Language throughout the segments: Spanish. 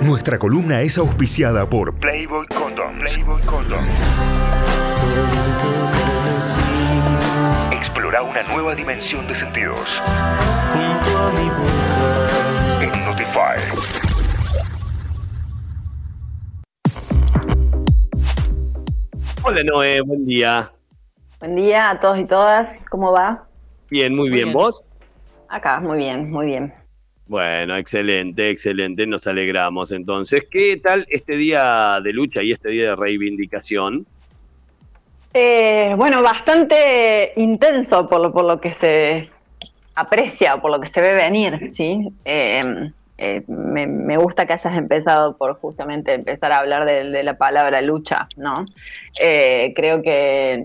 Nuestra columna es auspiciada por Playboy Condoms. Playboy Condoms. Explora una nueva dimensión de sentidos. En Notify. Hola Noé, buen día. Buen día a todos y todas. ¿Cómo va? Bien, muy, bien. ¿Vos? Acá, muy bien, muy bien. Bueno, excelente, excelente. Nos alegramos entonces. ¿Qué tal este día de lucha y este día de reivindicación? Eh, bueno, bastante intenso por lo, por lo que se aprecia, por lo que se ve venir, ¿sí? Eh, eh, me, gusta que hayas empezado por justamente empezar a hablar de, la palabra lucha, ¿no? creo que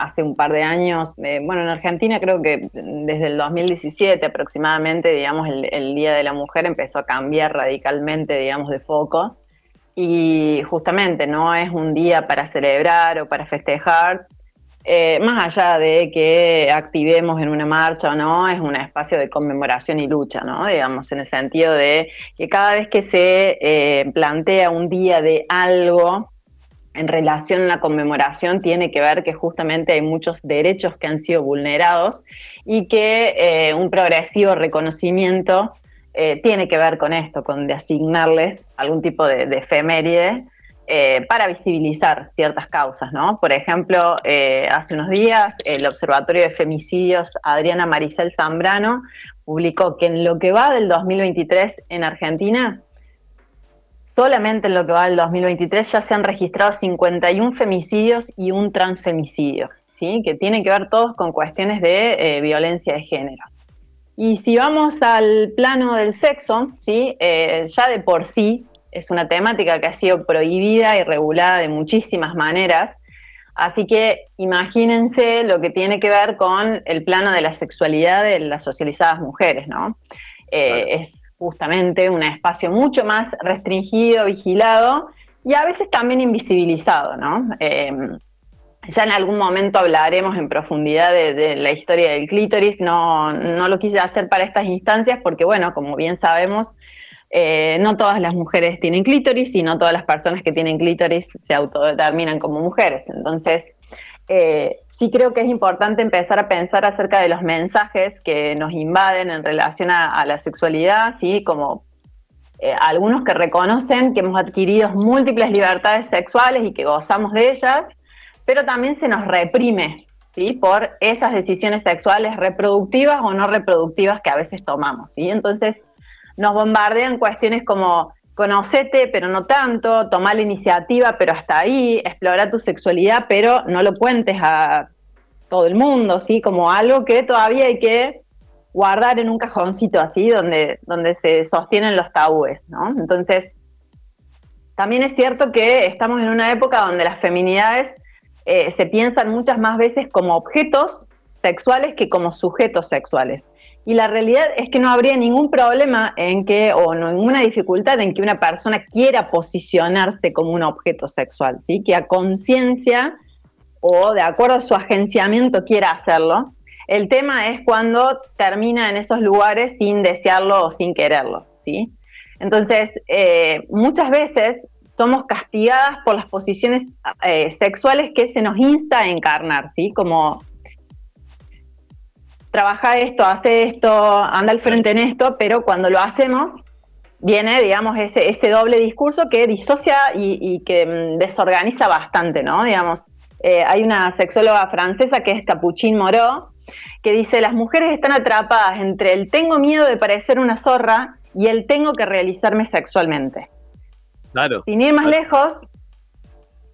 hace un par de años, bueno, en Argentina creo que desde el 2017 aproximadamente, digamos, el Día de la Mujer empezó a cambiar radicalmente, digamos, de foco. Y justamente no es un día para celebrar o para festejar, eh, más allá de que activemos en una marcha o no, es un espacio de conmemoración y lucha, ¿no? Digamos, en el sentido de que cada vez que se eh, plantea un día de algo en relación a la conmemoración, tiene que ver que justamente hay muchos derechos que han sido vulnerados y que eh, un progresivo reconocimiento eh, tiene que ver con esto, con de asignarles algún tipo de, efeméride eh, para visibilizar ciertas causas, ¿no? Por ejemplo, hace unos días el Observatorio de Femicidios Adriana Maricel Zambrano publicó que en lo que va del 2023 en Argentina, solamente en lo que va del 2023 ya se han registrado 51 femicidios y un transfemicidio, ¿sí? que tienen que ver todos con cuestiones de violencia de género. Y si vamos al plano del sexo, ¿sí? Eh, ya de por sí es una temática que ha sido prohibida y regulada de muchísimas maneras. Así que imagínense lo que tiene que ver con el plano de la sexualidad de las socializadas mujeres, ¿no? Eh, es justamente un espacio mucho más restringido, vigilado y a veces también invisibilizado, ¿no? Eh, ya en algún momento hablaremos en profundidad de, la historia del clítoris. No, no, lo quise hacer para estas instancias porque, bueno, como bien sabemos, eh, no todas las mujeres tienen clítoris y no todas las personas que tienen clítoris se autodeterminan como mujeres. Entonces, eh, sí creo que es importante empezar a pensar acerca de los mensajes que nos invaden en relación a, la sexualidad, ¿sí? como eh, algunos que reconocen que hemos adquirido múltiples libertades sexuales y que gozamos de ellas, pero también se nos reprime ¿sí? por esas decisiones sexuales reproductivas o no reproductivas que a veces tomamos. ¿sí? Entonces nos bombardean cuestiones como conocete, pero no tanto, toma la iniciativa, pero hasta ahí, explora tu sexualidad, pero no lo cuentes a todo el mundo, ¿sí? Como algo que todavía hay que guardar en un cajoncito así, donde, donde se sostienen los tabúes, ¿no? Entonces, también es cierto que estamos en una época donde las feminidades eh, se piensan muchas más veces como objetos sexuales que como sujetos sexuales. Y la realidad es que no habría ningún problema en que, o ninguna dificultad en que una persona quiera posicionarse como un objeto sexual, ¿sí? que a conciencia o de acuerdo a su agenciamiento quiera hacerlo. El tema es cuando termina en esos lugares sin desearlo o sin quererlo. ¿sí? Entonces, eh, muchas veces somos castigadas por las posiciones eh, sexuales que se nos insta a encarnar, ¿sí? Como trabaja esto, hace esto, anda al frente en esto, pero cuando lo hacemos, viene, digamos, ese, ese doble discurso que disocia y, que mm, desorganiza bastante, ¿no? Digamos, eh, hay una sexóloga francesa que es Capuchin Moreau, que dice, las mujeres están atrapadas entre el tengo miedo de parecer una zorra y el tengo que realizarme sexualmente. Sin ir más lejos,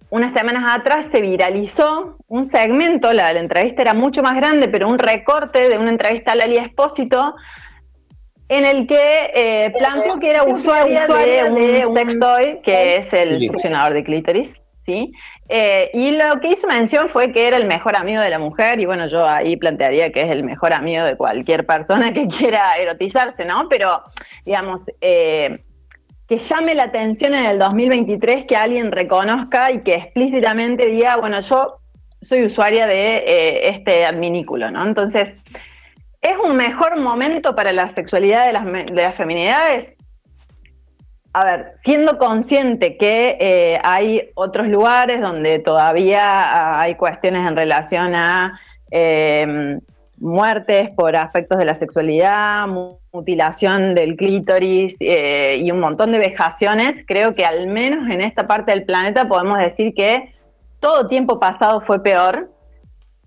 unas semanas atrás se viralizó un segmento, la, la entrevista era mucho más grande, pero un recorte de una entrevista a Lali Espósito, en el que eh, planteó que era usuaria, de, un sextoy, que es el funcionador de clítoris, ¿sí? Eh, y lo que hizo mención fue que era el mejor amigo de la mujer, y bueno, yo ahí plantearía que es el mejor amigo de cualquier persona que quiera erotizarse, ¿no? Pero, digamos, eh, que llame la atención en el 2023 que alguien reconozca y que explícitamente diga, bueno, yo soy usuaria de eh, este adminículo, ¿no? Entonces, ¿Es un mejor momento para la sexualidad de las, de las feminidades? A ver, siendo consciente que eh, hay otros lugares donde todavía hay cuestiones en relación a em, muertes por aspectos de la sexualidad, mutilación del clítoris eh, y un montón de vejaciones, creo que al menos en esta parte del planeta podemos decir que todo tiempo pasado fue peor,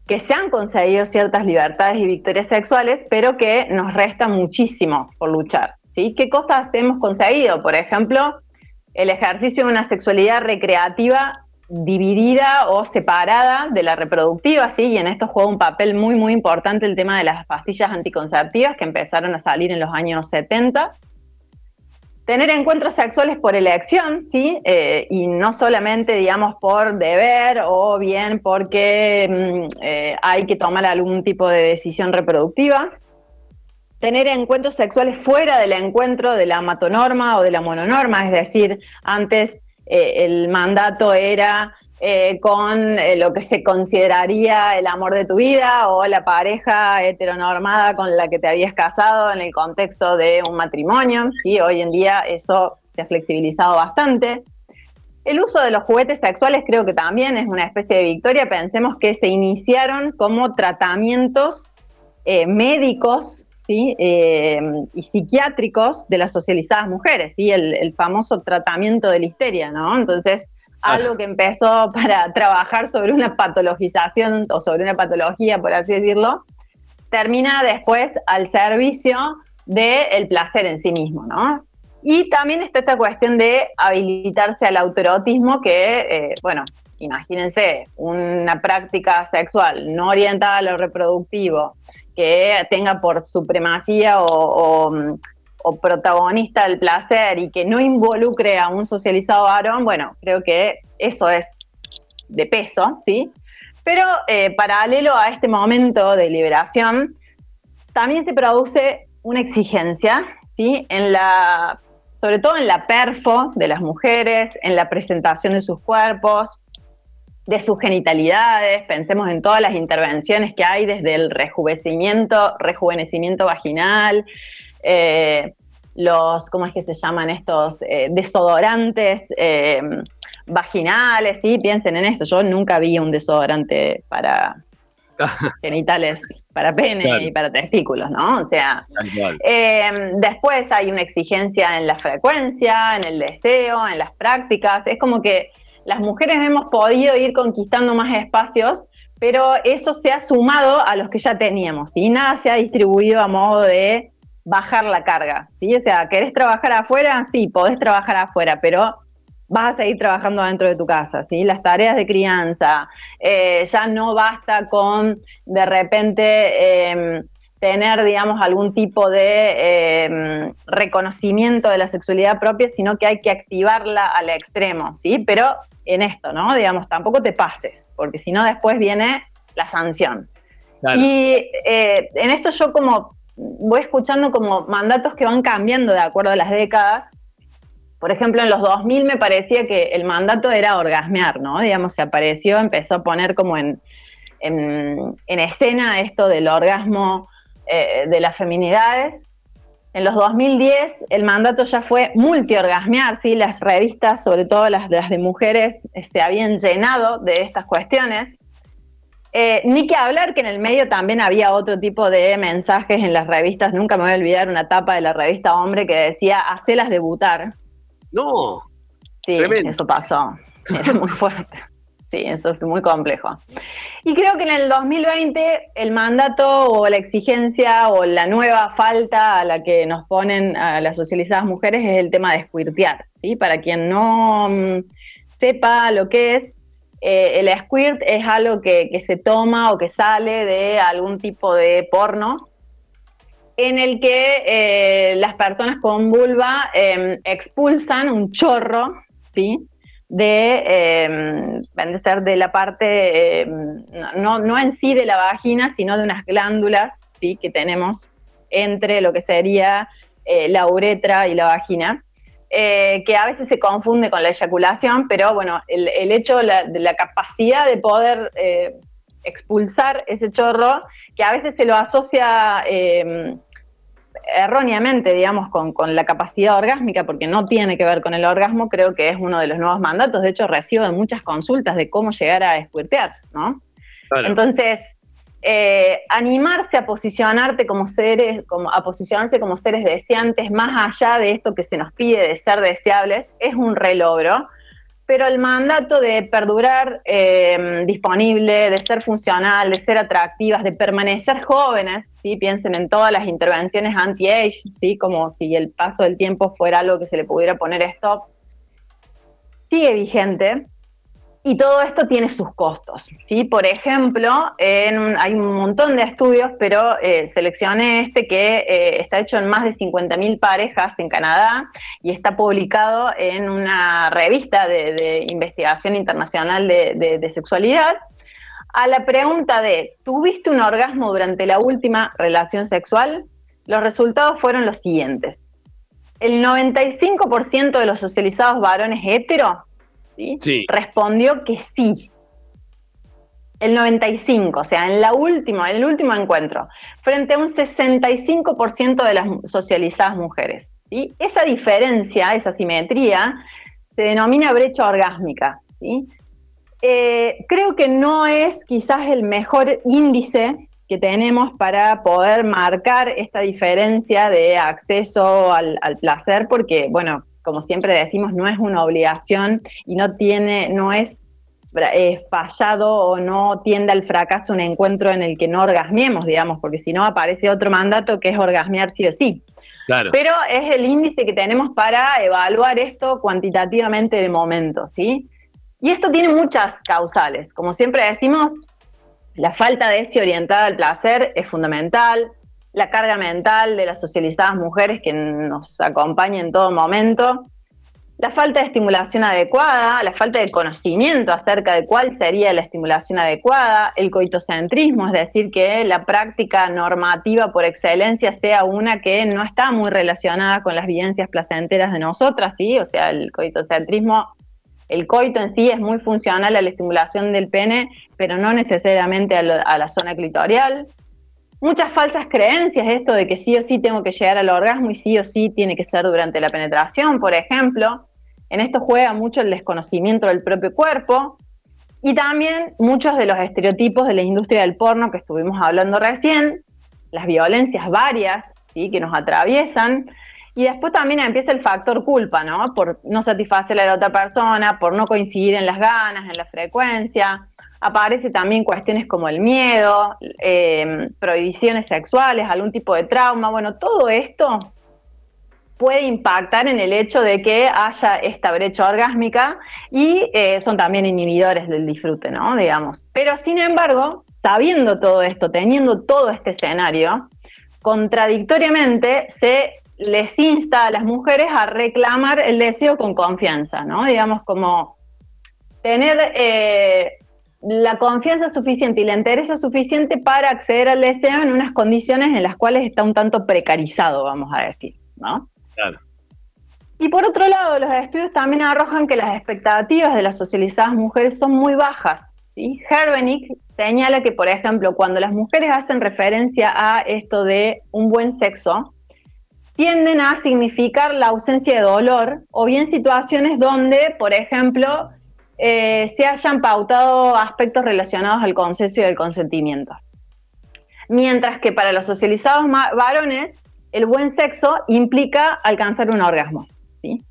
que se han conseguido ciertas libertades y victorias sexuales, pero que nos resta muchísimo por luchar. ¿sí? ¿Qué cosas hemos conseguido? Por ejemplo, el ejercicio de una sexualidad recreativa dividida o separada de la reproductiva, ¿sí? y en esto juega un papel muy, muy importante el tema de las pastillas anticonceptivas que empezaron a salir en los años 70 tener encuentros sexuales por elección, ¿sí? Eh, y no solamente, digamos, por deber o bien porque mm, eh, hay que tomar algún tipo de decisión reproductiva. Tener encuentros sexuales fuera del encuentro de la matonorma o de la mononorma, es decir, antes eh, el mandato era eh, con eh, lo que se consideraría el amor de tu vida o la pareja heteronormada con la que te habías casado en el contexto de un matrimonio. ¿sí? Hoy en día eso se ha flexibilizado bastante. El uso de los juguetes sexuales creo que también es una especie de victoria. Pensemos que se iniciaron como tratamientos médicos ¿sí? y psiquiátricos de las socializadas mujeres, ¿sí? el, el famoso tratamiento de la histeria. ¿no? Entonces, algo que empezó para trabajar sobre una patologización o sobre una patología, por así decirlo, termina después al servicio del placer en sí mismo, ¿no? Y también está esta cuestión de habilitarse al autoerotismo que, eh, bueno, imagínense, una práctica sexual no orientada a lo reproductivo, que tenga por supremacía o o protagonista del placer y que no involucre a un socializado varón, bueno, creo que eso es de peso, ¿sí? Pero eh, paralelo a este momento de liberación, también se produce una exigencia, ¿sí? En la, sobre todo en la perfo de las mujeres, en la presentación de sus cuerpos, de sus genitalidades, pensemos en todas las intervenciones que hay desde el rejuvenecimiento, rejuvenecimiento vaginal, eh, los, ¿cómo es que se llaman estos? Eh, desodorantes eh, vaginales, ¿sí? Piensen en esto, yo nunca vi un desodorante para genitales, para pene y para testículos, ¿no? O sea, después hay una exigencia en la frecuencia, en el deseo, en las prácticas, es como que las mujeres hemos podido ir conquistando más espacios pero eso se ha sumado a los que ya teníamos y nada se ha distribuido a modo de bajar la carga, ¿sí? O sea, ¿querés trabajar afuera? Sí, podés trabajar afuera, pero vas a seguir trabajando dentro de tu casa, ¿sí? Las tareas de crianza, eh, ya no basta con de repente em, tener, digamos, algún tipo de em, reconocimiento de la sexualidad propia, sino que hay que activarla al extremo, ¿sí? Pero en esto, ¿no? Digamos, tampoco te pases, porque si no después viene la sanción. Y eh, en esto yo como voy escuchando como mandatos que van cambiando de acuerdo a las décadas. Por ejemplo, en los 2000 me parecía que el mandato era orgasmear, ¿no? Digamos, se apareció, empezó a poner como en, en, escena esto del orgasmo eh, de las feminidades. En los 2010 el mandato ya fue multiorgasmear, ¿sí? Las revistas, sobre todo las, las de mujeres, se habían llenado de estas cuestiones. Eh, ni que hablar que en el medio también había otro tipo de mensajes en las revistas. Nunca me voy a olvidar una tapa de la revista Hombre que decía, hacelas debutar. No. Sí, eso pasó. Era muy fuerte. Sí, eso es muy complejo. Y creo que en el 2020 el mandato o la exigencia o la nueva falta a la que nos ponen a las socializadas mujeres es el tema de squirtear. ¿sí? Para quien no mm, sepa lo que es, eh, el squirt es algo que, se toma o que sale de algún tipo de porno en el que eh, las personas con vulva em, expulsan un chorro, ¿sí? De, em, ser de la parte, em, no, no, en sí de la vagina, sino de unas glándulas, ¿sí? Que tenemos entre lo que sería eh, la uretra y la vagina. Eh, que a veces se confunde con la eyaculación, pero bueno, el, hecho de la capacidad de poder eh, expulsar ese chorro que a veces se lo asocia eh, erróneamente, digamos, con, la capacidad orgásmica, porque no tiene que ver con el orgasmo, creo que es uno de los nuevos mandatos. De hecho, recibo muchas consultas de cómo llegar a espuertear, ¿no? Entonces, eh, animarse a posicionarte como seres, como, a posicionarse como seres deseantes, más allá de esto que se nos pide de ser deseables, es un relogro pero el mandato de perdurar eh, disponible, de ser funcional, de ser atractivas, de permanecer jóvenes, ¿sí? piensen en todas las intervenciones anti-age, ¿sí? como si el paso del tiempo fuera algo que se le pudiera poner stop, sigue vigente y todo esto tiene sus costos. ¿sí? Por ejemplo, hay un montón de estudios, pero eh, seleccioné este que eh, está hecho en más de 50.000 parejas en Canadá y está publicado en una revista de, investigación internacional de, de sexualidad. A la pregunta de, ¿tuviste un orgasmo durante la última relación sexual? Los resultados fueron los siguientes. El 95% de los socializados varones hetero ¿sí? Respondió que sí. El 95, o sea, en la última, en el último encuentro, frente a un 65% de las socializadas mujeres. ¿sí? Esa diferencia, esa simetría, se denomina brecha orgásmica. ¿sí? Eh, creo que no es quizás el mejor índice que tenemos para poder marcar esta diferencia de acceso al, al placer, porque, bueno, como siempre decimos, no es una obligación y no tiene, no es eh, fallado o no tiende al fracaso un encuentro en el que no orgasmiemos, digamos, porque si no aparece otro mandato que es orgasmear sí o sí. Claro. Pero es el índice que tenemos para evaluar esto cuantitativamente de momento, ¿sí? Y esto tiene muchas causales. Como siempre decimos, la falta de ese orientada al placer es fundamental, la carga mental de las socializadas mujeres que nos acompaña en todo momento, la falta de estimulación adecuada, la falta de conocimiento acerca de cuál sería la estimulación adecuada, el coitocentrismo, es decir, que la práctica normativa por excelencia sea una que no está muy relacionada con las vivencias placenteras de nosotras, ¿sí? O sea, el coitocentrismo, el coito en sí es muy funcional a la estimulación del pene, pero no necesariamente a, a la zona clitorial muchas falsas creencias, esto de que sí o sí tengo que llegar al orgasmo y sí o sí tiene que ser durante la penetración, por ejemplo. En esto juega mucho el desconocimiento del propio cuerpo y también muchos de los estereotipos de la industria del porno que estuvimos hablando recién, las violencias varias ¿sí? que nos atraviesan. Y después también empieza el factor culpa, ¿no? Por no satisfacer a la otra persona, por no coincidir en las ganas, en la frecuencia, aparece también cuestiones como el miedo, eh, prohibiciones sexuales, algún tipo de trauma. Bueno, todo esto puede impactar en el hecho de que haya esta brecha orgásmica y eh, son también inhibidores del disfrute, ¿no? Digamos. Pero sin embargo, sabiendo todo esto, teniendo todo este escenario, contradictoriamente se les insta a las mujeres a reclamar el deseo con confianza, ¿no? Digamos como tener eh, la confianza suficiente y la interés suficiente para acceder al deseo en unas condiciones en las cuales está un tanto precarizado, vamos a decir, ¿no? Claro. Y por otro lado, los estudios también arrojan que las expectativas de las socializadas mujeres son muy bajas. ¿sí? Herbenick señala que, por ejemplo, cuando las mujeres hacen referencia a esto de un buen sexo, tienden a significar la ausencia de dolor o bien situaciones donde, por ejemplo, eh, se hayan pautado aspectos relacionados al consenso y al consentimiento. Mientras que para los socializados varones, el buen sexo implica alcanzar un orgasmo. ¿sí?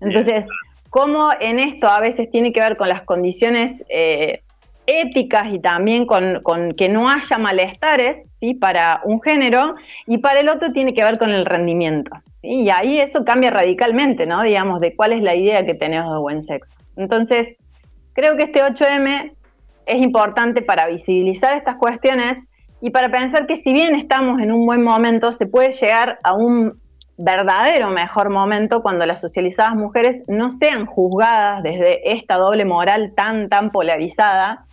Entonces, como en esto a veces tiene que ver con las condiciones eh, éticas y también con, que no haya malestares ¿sí? para un género, y para el otro tiene que ver con el rendimiento. Y ahí eso cambia radicalmente, ¿no? Digamos, de cuál es la idea que tenemos de buen sexo. Entonces, Creo que este 8M es importante para visibilizar estas cuestiones y para pensar que si bien estamos en un buen momento, se puede llegar a un verdadero mejor momento cuando las socializadas mujeres no sean juzgadas desde esta doble moral tan, tan polarizada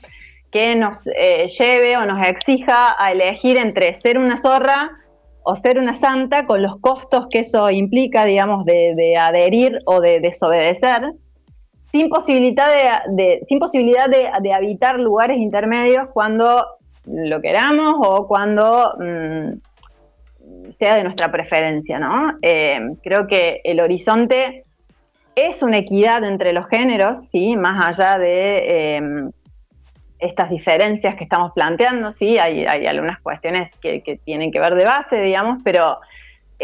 que nos eh, lleve o nos exija a elegir entre ser una zorra o ser una santa con los costos que eso implica, digamos, de, de adherir o de desobedecer sin posibilidad de, sin posibilidad de, habitar lugares intermedios cuando lo queramos o cuando mm, sea de nuestra preferencia, ¿no? Eh, creo que el horizonte es una equidad entre los géneros, ¿sí? Más allá de em, estas diferencias que estamos planteando, ¿sí? Hay, algunas cuestiones que, que, tienen que ver de base, digamos, pero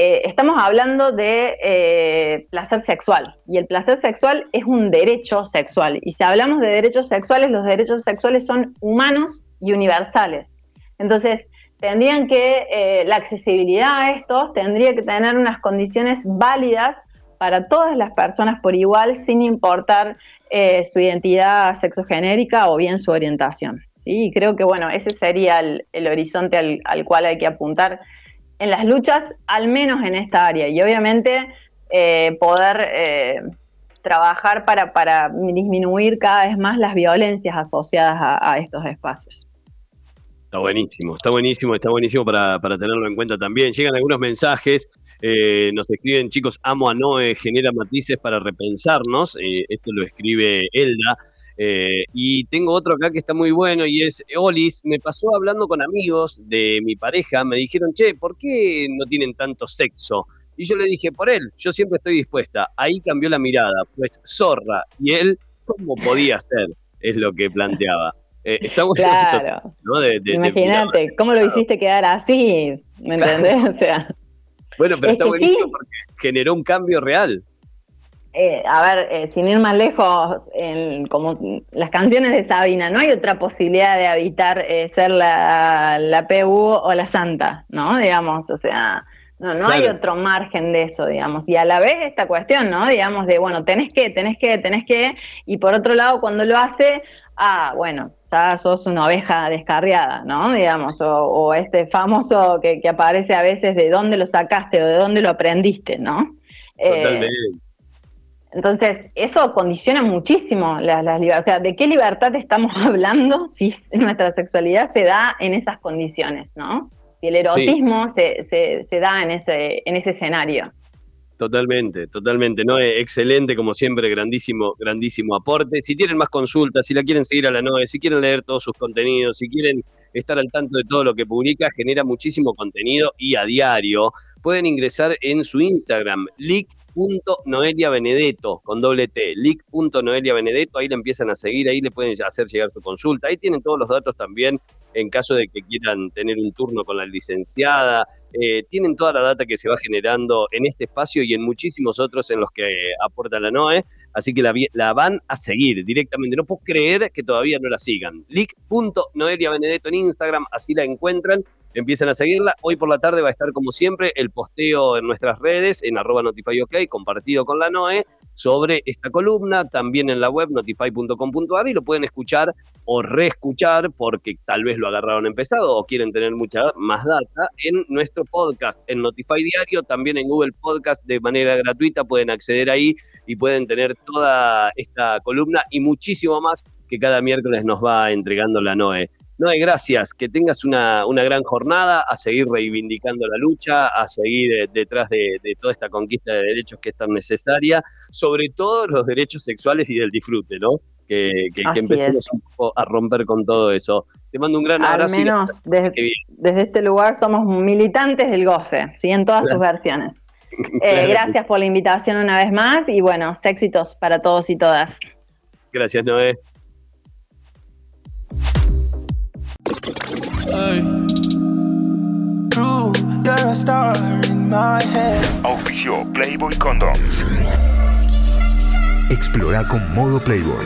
eh, estamos hablando de eh, placer sexual y el placer sexual es un derecho sexual. Y si hablamos de derechos sexuales, los derechos sexuales son humanos y universales. Entonces, tendrían que, eh, la accesibilidad a estos tendría que tener unas condiciones válidas para todas las personas por igual, sin importar su identidad sexogenérica o bien su orientación. Y creo que, bueno, ese sería el, horizonte al cual hay que apuntar en las luchas, al menos en esta área. Y obviamente eh, poder eh, trabajar para, para, disminuir cada vez más las violencias asociadas a, estos espacios. Está buenísimo, está buenísimo, está buenísimo para, tenerlo en cuenta también. Llegan algunos mensajes, eh, nos escriben chicos, amo a Noé, genera matices para repensarnos. esto lo escribe Elda. Eh, y tengo otro acá que está muy bueno y es Olis. Me pasó hablando con amigos de mi pareja, me dijeron, che, ¿por qué no tienen tanto sexo? Y yo le dije, por él, yo siempre estoy dispuesta. Ahí cambió la mirada, pues zorra. Y él, ¿cómo podía ser? Es lo que planteaba. Eh, está claro. Imagínate, ¿cómo lo hiciste quedar así? ¿Me entendés? O sea. Bueno, pero está buenísimo porque generó un cambio real. Eh, a ver, eh, sin ir más lejos, como las canciones de Sabina, no hay otra posibilidad de habitar eh, ser la, la, PU o la Santa, ¿no? Digamos, o sea, no, no hay otro margen de eso, digamos. Y a la vez esta cuestión, ¿no? Digamos, de, bueno, tenés que, tenés que, tenés que, y por otro lado, cuando lo hace, ah, bueno, ya sos una oveja descarriada, ¿no? Digamos, o, este famoso que, que, aparece a veces de dónde lo sacaste o de dónde lo aprendiste, ¿no? Totalmente. Entonces, eso condiciona muchísimo las, libertades. O sea, ¿de qué libertad estamos hablando si nuestra sexualidad se da en esas condiciones, ¿no? Si el erotismo se, se, da en ese, en ese escenario. Totalmente, totalmente. Noé, excelente, como siempre, grandísimo, grandísimo aporte. Si tienen más consultas, si la quieren seguir a la Noé, si quieren leer todos sus contenidos, si quieren estar al tanto de todo lo que publica, genera muchísimo contenido y a diario pueden ingresar en su Instagram, leak.noeliabenedetto, con doble T, leak.noeliabenedetto, ahí le empiezan a seguir, ahí le pueden hacer llegar su consulta, ahí tienen todos los datos también en caso de que quieran tener un turno con la licenciada, eh, tienen toda la data que se va generando en este espacio y en muchísimos otros en los que aporta la NOE, así que la, la van a seguir directamente, no puedo creer que todavía no la sigan, leak.noeliabenedetto en Instagram, así la encuentran empiezan a seguirla. Hoy por la tarde va a estar, como siempre, el posteo en nuestras redes, en arroba notifyok, compartido con la NOE, sobre esta columna, también en la web notify.com.ar y lo pueden escuchar o reescuchar porque tal vez lo agarraron empezado o quieren tener mucha más data en nuestro podcast, en Notify Diario, también en Google Podcast de manera gratuita, pueden acceder ahí y pueden tener toda esta columna y muchísimo más que cada miércoles nos va entregando la NOE. No, gracias, que tengas una, gran jornada, a seguir reivindicando la lucha, a seguir eh, detrás de, toda esta conquista de derechos que es tan necesaria, sobre todo los derechos sexuales y del disfrute, ¿no? Que, empecemos un poco a romper con todo eso. Te mando un gran abrazo. Al menos desde, este lugar somos militantes del goce, ¿sí? En todas sus versiones. Eh, gracias por la invitación una vez más y bueno, éxitos para todos y todas. Gracias, Noé. Auspicio Playboy Condoms. Explora con modo Playboy.